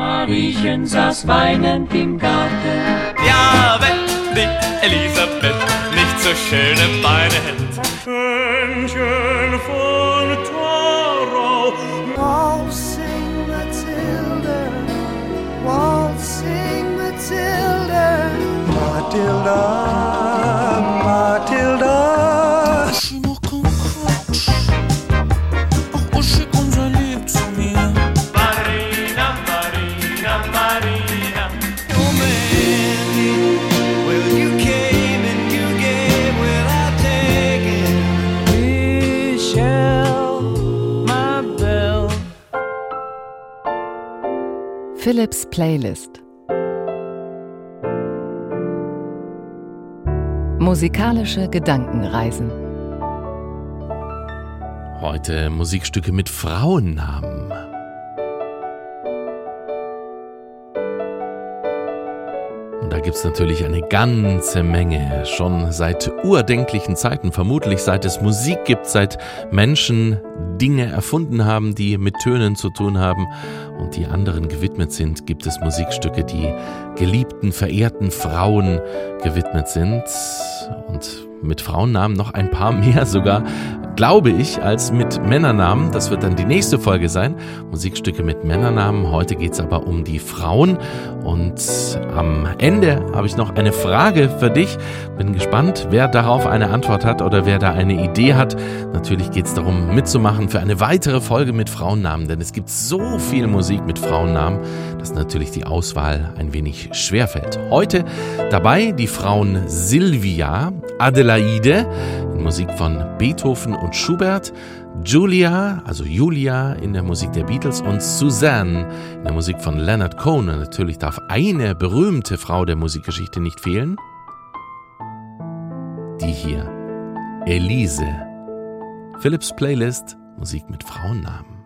Mariechen saß weinend im Garten. Ja, wenn die Elisabeth nicht so schöne Beine hätte. Schönchen von Tharau. Waltzing Matilda, waltzing. Matilda, Matilda. Philips Playlist. Musikalische Gedankenreisen. Heute Musikstücke mit Frauennamen. Und da gibt es natürlich eine ganze Menge, schon seit urdenklichen Zeiten, vermutlich seit es Musik gibt, seit Menschen Dinge erfunden haben, die mit Tönen zu tun haben und die anderen gewidmet sind, gibt es Musikstücke, die geliebten, verehrten Frauen gewidmet sind. Und mit Frauennamen noch ein paar mehr sogar, glaube ich, als mit Männernamen. Das wird dann die nächste Folge sein. Musikstücke mit Männernamen. Heute geht es aber um die Frauen. Und am Ende habe ich noch eine Frage für dich. Bin gespannt, wer darauf eine Antwort hat oder wer da eine Idee hat. Natürlich geht es darum, mitzumachen für eine weitere Folge mit Frauennamen. Denn es gibt so viel Musik mit Frauennamen, dass natürlich die Auswahl ein wenig schwer fällt. Heute dabei die Frauen Silvia, Adelaide in Musik von Beethoven und Schubert, Julia, also Julia in der Musik der Beatles und Suzanne in der Musik von Leonard Cohen. Und natürlich darf eine berühmte Frau der Musikgeschichte nicht fehlen. Die hier, Elise. Philips Playlist, Musik mit Frauennamen.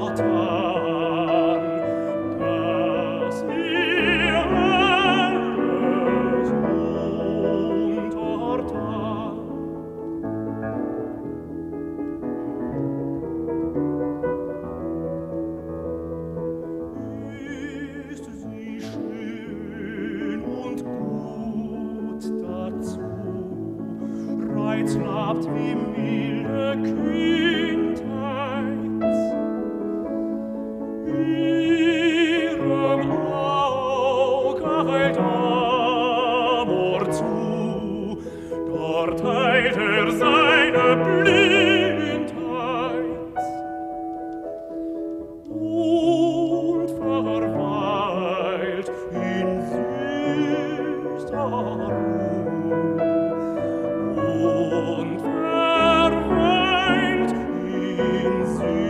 heart. In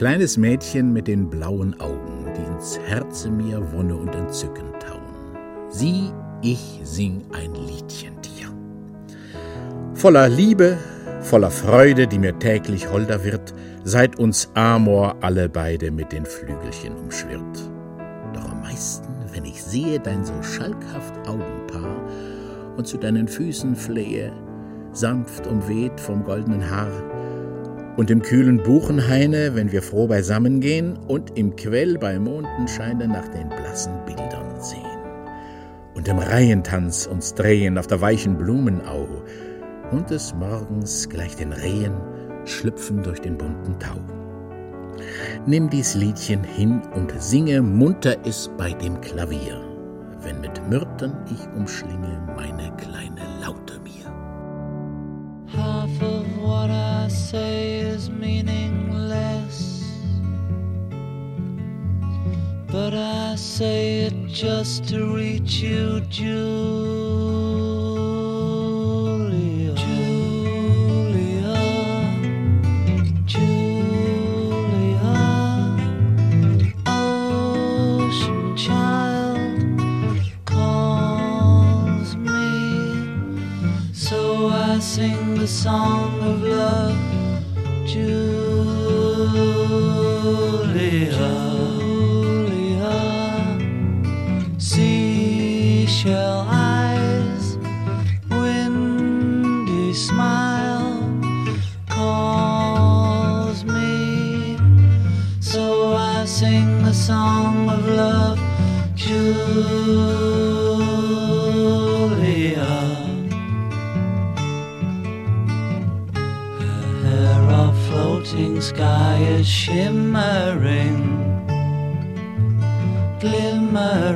Kleines Mädchen mit den blauen Augen, die ins Herze mir Wonne und Entzücken tauen. Sieh, ich sing ein Liedchen dir. Voller Liebe, voller Freude, die mir täglich holder wird, seit uns Amor alle beide mit den Flügelchen umschwirrt. Doch am meisten, wenn ich sehe dein so schalkhaft Augenpaar und zu deinen Füßen flehe, sanft umweht vom goldenen Haar, und im kühlen Buchenhaine, wenn wir froh beisammen gehen und im Quell bei Mondenscheine nach den blassen Bildern sehen. Und im Reihentanz uns drehen auf der weichen Blumenau und des Morgens gleich den Rehen schlüpfen durch den bunten Tau. Nimm dies Liedchen hin und singe munter es bei dem Klavier, wenn mit Myrten ich umschlinge meine kleine just to reach you, Julia. Sky is shimmering, glimmering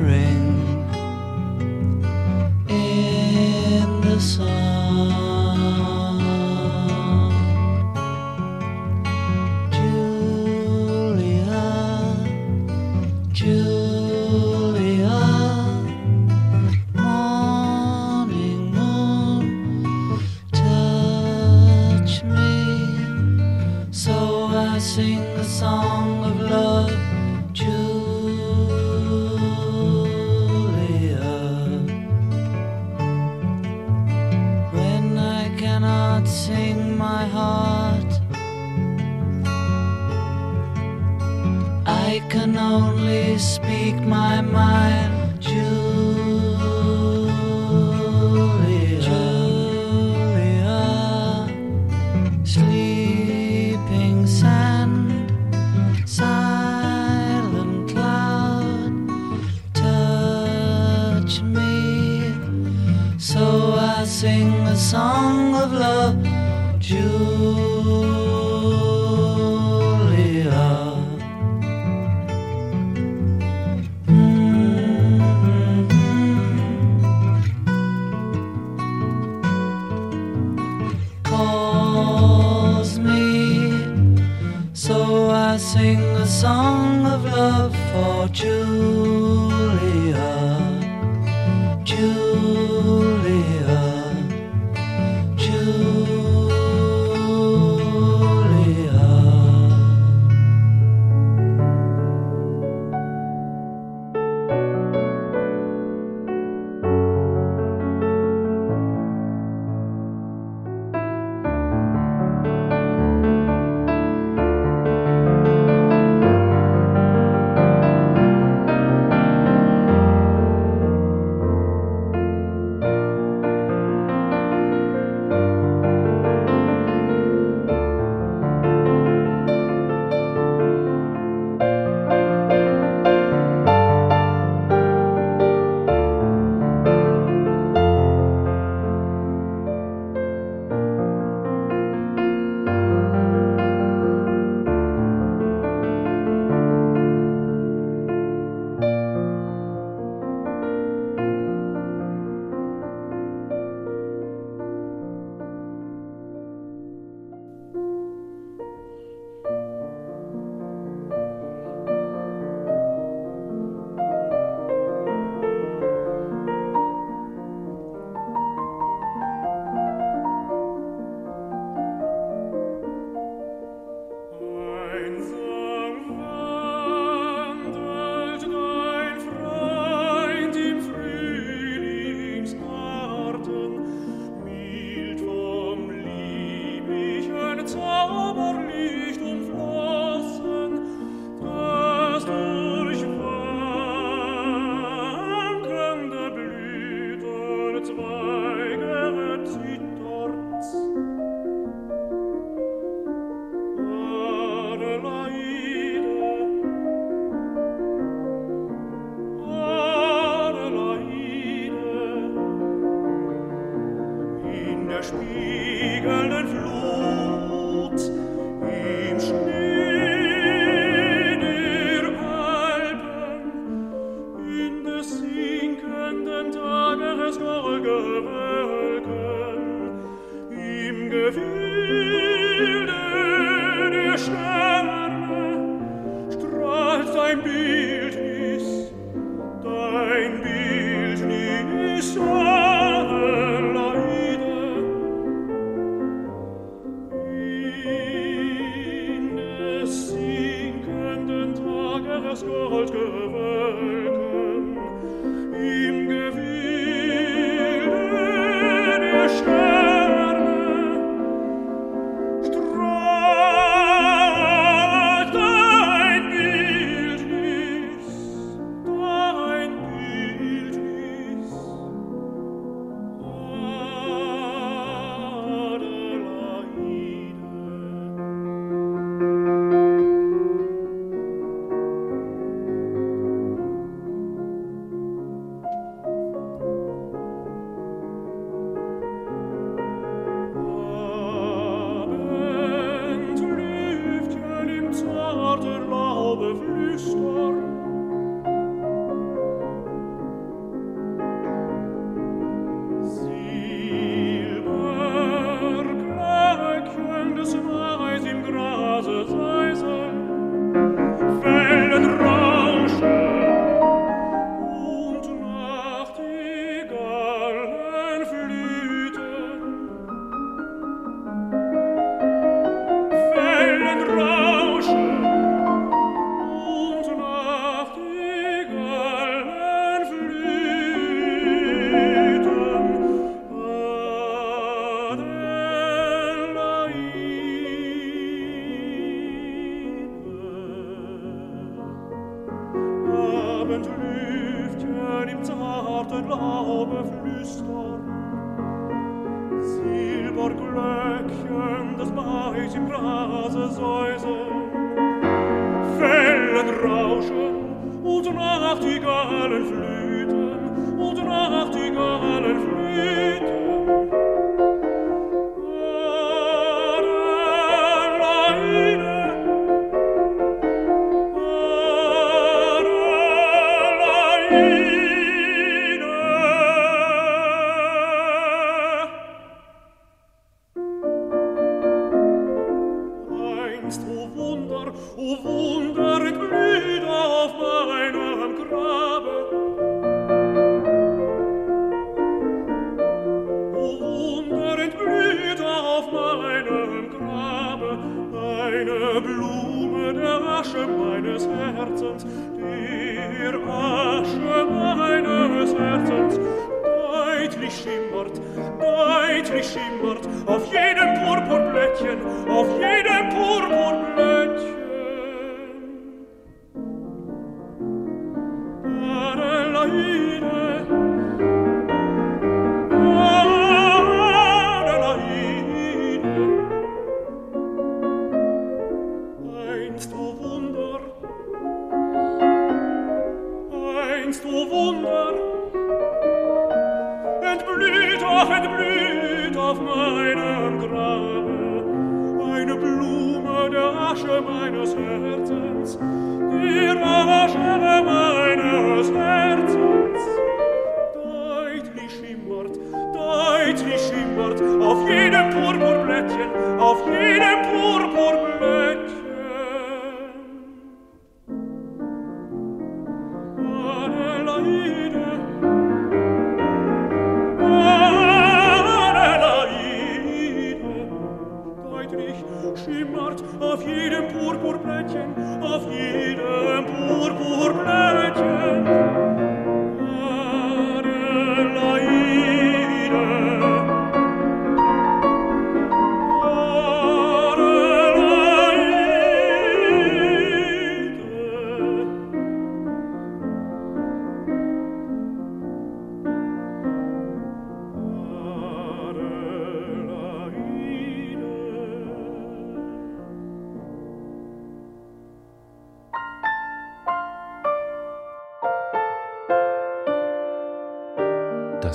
my für Asche meines Herzens deutlich schimmert, deutlich schimmert auf jedem Purpurblättchen, auf jedem Purpurblättchen. Christian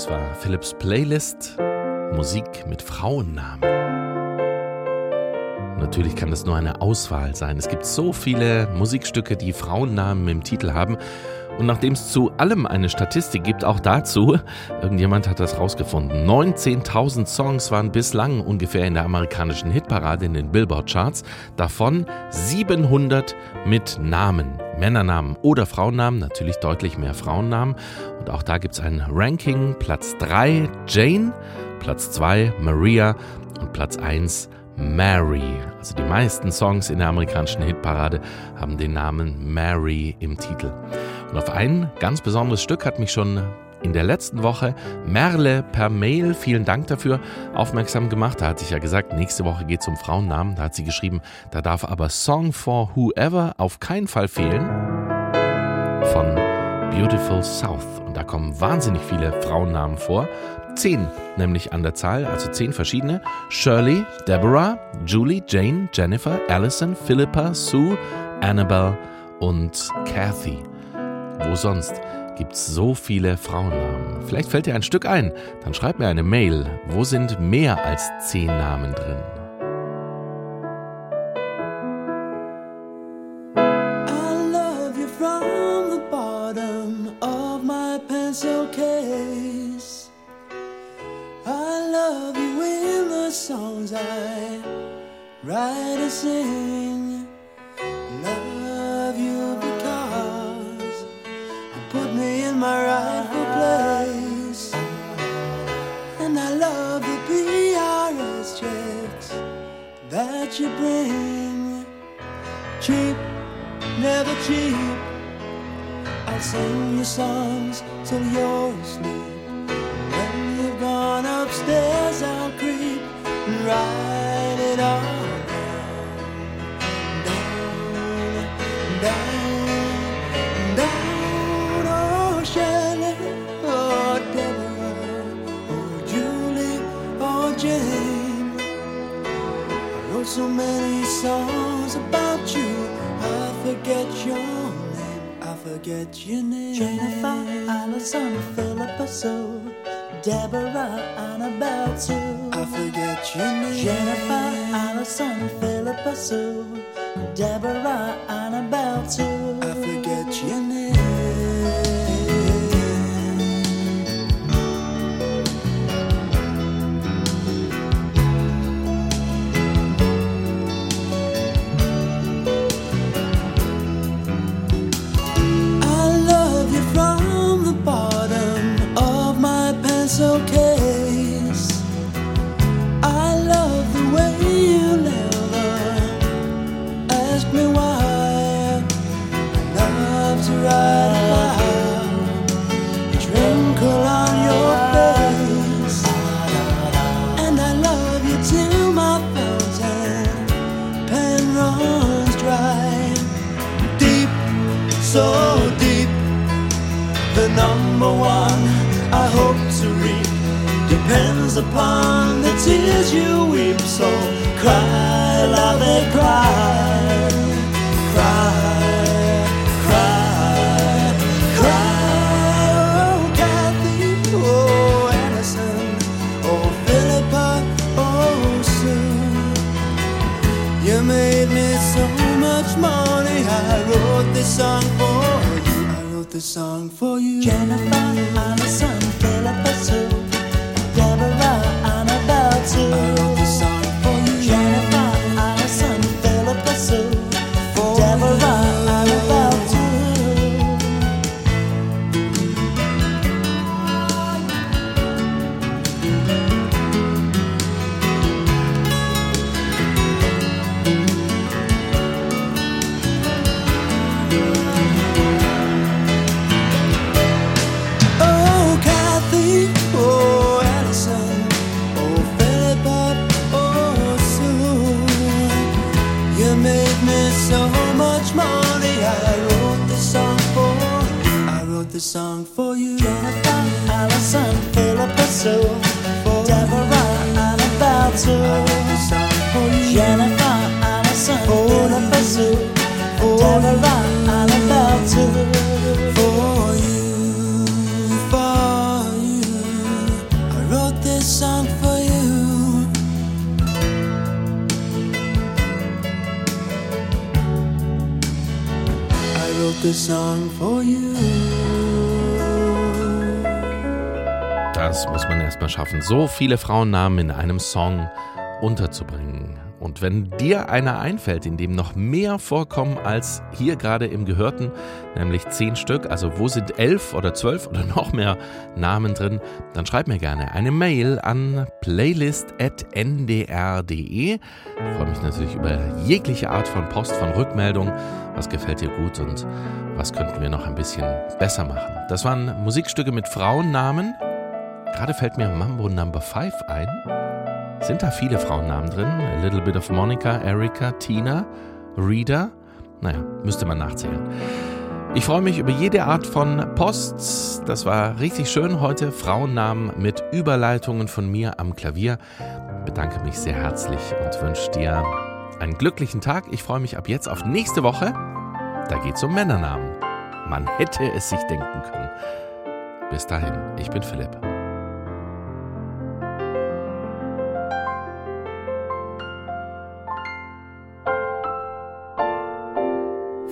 Das war Philips Playlist Musik mit Frauennamen. Natürlich kann das nur eine Auswahl sein. Es gibt so viele Musikstücke, die Frauennamen im Titel haben. Und nachdem es zu allem eine Statistik gibt, auch dazu, irgendjemand hat das rausgefunden, 19.000 Songs waren bislang ungefähr in der amerikanischen Hitparade in den Billboard-Charts, davon 700 mit Namen, Männernamen oder Frauennamen, natürlich deutlich mehr Frauennamen. Und auch da gibt es ein Ranking, Platz 3 Jane, Platz 2 Maria und Platz 1 Mary. Also die meisten Songs in der amerikanischen Hitparade haben den Namen Mary im Titel. Und auf ein ganz besonderes Stück hat mich schon in der letzten Woche Merle per Mail, vielen Dank dafür, aufmerksam gemacht. Da hatte ich ja gesagt, nächste Woche geht es um Frauennamen. Da hat sie geschrieben, da darf aber Song for Whoever auf keinen Fall fehlen. Von Beautiful South. Und da kommen wahnsinnig viele Frauennamen vor. Zehn nämlich an der Zahl, also zehn verschiedene. Shirley, Deborah, Julie, Jane, Jennifer, Allison, Philippa, Sue, Annabelle und Kathy. Wo sonst gibt es so viele Frauennamen? Vielleicht fällt dir ein Stück ein, dann schreib mir eine Mail. Wo sind mehr als zehn Namen drin? songs I write and sing. That you bring. Cheap, never cheap. I'll sing your songs till you're asleep. When you've gone upstairs, I'll creep and so many songs about you, I forget your name, I forget your name. Jennifer, Allison, Philippa, Sue. Deborah, Annabelle too. I forget your name. Jennifer, Allison, Philippa Sue. Deborah, Annabelle wrote this song for you. Jennifer, Allison, Philippa, Sue. Jennifer, Allison, Sue. Deborah, Annabelle. Jennifer, Allison, Sue. Deborah, Annabelle. For you, for you. I wrote this song for you. I wrote this song for you. Das muss man erstmal schaffen, so viele Frauennamen in einem Song unterzubringen. Und wenn dir einer einfällt, in dem noch mehr vorkommen als hier gerade im Gehörten, nämlich zehn Stück, also wo sind elf oder zwölf oder noch mehr Namen drin, dann schreib mir gerne eine Mail an playlist.ndr.de. Ich freue mich natürlich über jegliche Art von Post, von Rückmeldung. Was gefällt dir gut und was könnten wir noch ein bisschen besser machen? Das waren Musikstücke mit Frauennamen. Gerade fällt mir Mambo Number 5 ein. Sind da viele Frauennamen drin? A little bit of Monica, Erika, Tina, Rita? Naja, müsste man nachzählen. Ich freue mich über jede Art von Post. Das war richtig schön heute. Frauennamen mit Überleitungen von mir am Klavier. Bedanke mich sehr herzlich und wünsche dir einen glücklichen Tag. Ich freue mich ab jetzt auf nächste Woche. Da geht es um Männernamen. Man hätte es sich denken können. Bis dahin, ich bin Philipp.